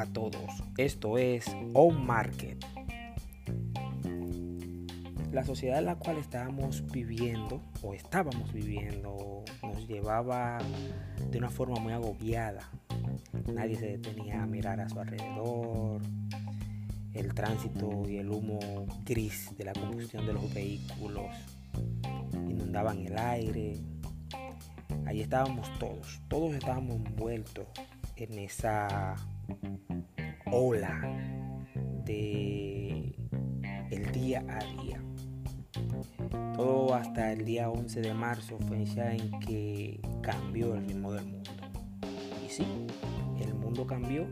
a todos. Esto es On Market. La sociedad en la cual estábamos viviendo o estábamos viviendo nos llevaba de una forma muy agobiada. Nadie se detenía a mirar a su alrededor. El tránsito y el humo gris de la combustión de los vehículos inundaban el aire. Allí estábamos todos, todos estábamos envueltos en esa ola de el día a día. Todo hasta el día 11 de marzo, fecha en que cambió el ritmo del mundo. Y sí, el mundo cambió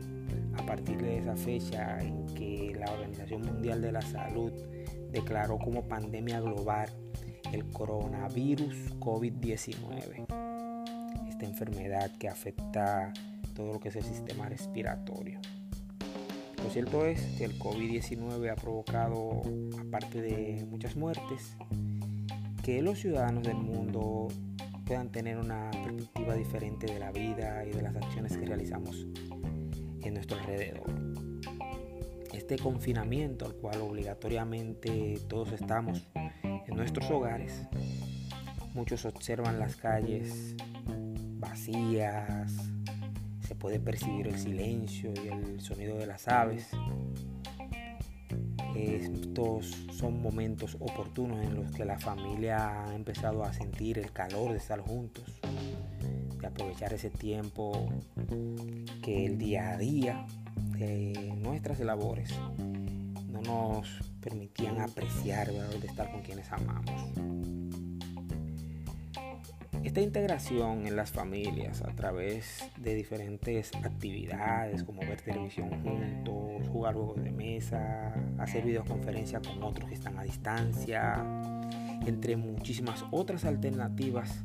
a partir de esa fecha en que la Organización Mundial de la Salud declaró como pandemia global el coronavirus COVID-19. Esta enfermedad que afecta todo lo que es el sistema respiratorio. Lo cierto es que el COVID-19 ha provocado, aparte de muchas muertes, que los ciudadanos del mundo puedan tener una perspectiva diferente de la vida y de las acciones que realizamos en nuestro alrededor. Este confinamiento al cual obligatoriamente todos estamos en nuestros hogares, muchos observan las calles vacías, se puede percibir el silencio y el sonido de las aves. Estos son momentos oportunos en los que la familia ha empezado a sentir el calor de estar juntos, de aprovechar ese tiempo que el día a día de nuestras labores no nos permitían apreciar el de estar con quienes amamos. Esta integración en las familias a través de diferentes actividades como ver televisión juntos, jugar juegos de mesa, hacer videoconferencia con otros que están a distancia, entre muchísimas otras alternativas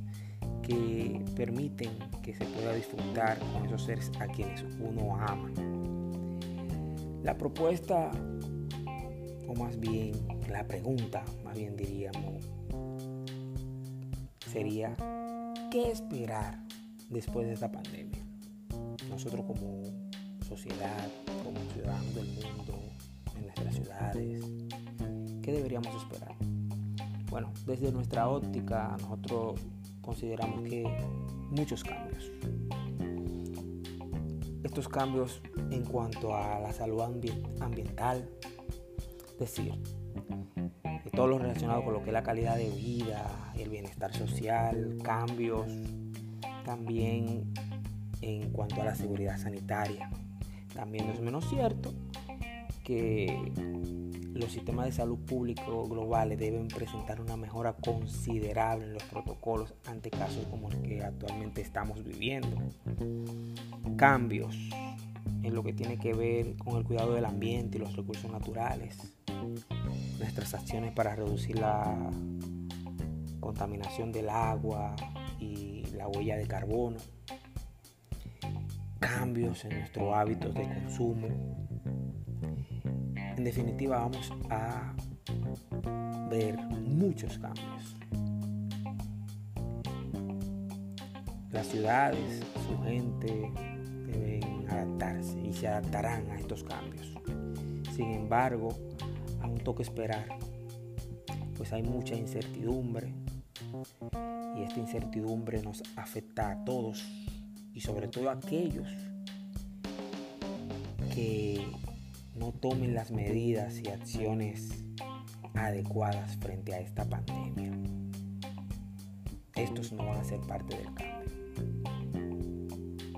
que permiten que se pueda disfrutar con esos seres a quienes uno ama. La propuesta, o más bien la pregunta, más bien diríamos, sería ¿Qué esperar después de esta pandemia? Nosotros como sociedad, como ciudadanos del mundo, en nuestras ciudades, ¿qué deberíamos esperar? Bueno, desde nuestra óptica nosotros consideramos que muchos cambios. Estos cambios en cuanto a la salud ambiental, decir, todo lo relacionado con lo que es la calidad de vida, el bienestar social, cambios también en cuanto a la seguridad sanitaria. También no es menos cierto que los sistemas de salud público globales deben presentar una mejora considerable en los protocolos ante casos como el que actualmente estamos viviendo. Cambios en lo que tiene que ver con el cuidado del ambiente y los recursos naturales nuestras acciones para reducir la contaminación del agua y la huella de carbono, cambios en nuestros hábitos de consumo. En definitiva vamos a ver muchos cambios. Las ciudades, su gente deben adaptarse y se adaptarán a estos cambios. Sin embargo, aún toca esperar, pues hay mucha incertidumbre y esta incertidumbre nos afecta a todos y sobre todo a aquellos que no tomen las medidas y acciones adecuadas frente a esta pandemia. Estos no van a ser parte del cambio.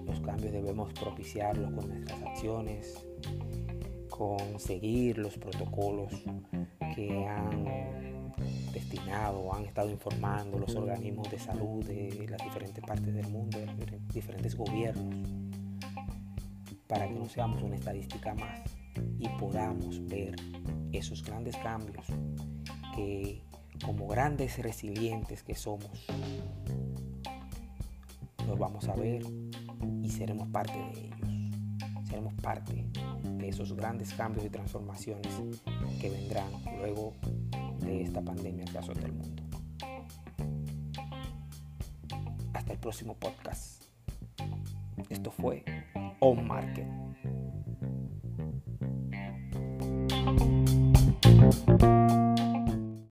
Los cambios debemos propiciarlos con nuestras acciones, conseguir los protocolos que han destinado han estado informando los organismos de salud de las diferentes partes del mundo, de diferentes gobiernos, para que no seamos una estadística más y podamos ver esos grandes cambios que como grandes resilientes que somos, los vamos a ver y seremos parte de ellos, seremos parte de esos grandes cambios y transformaciones que vendrán luego de esta pandemia que azota el mundo. Hasta el próximo podcast. Esto fue On Market.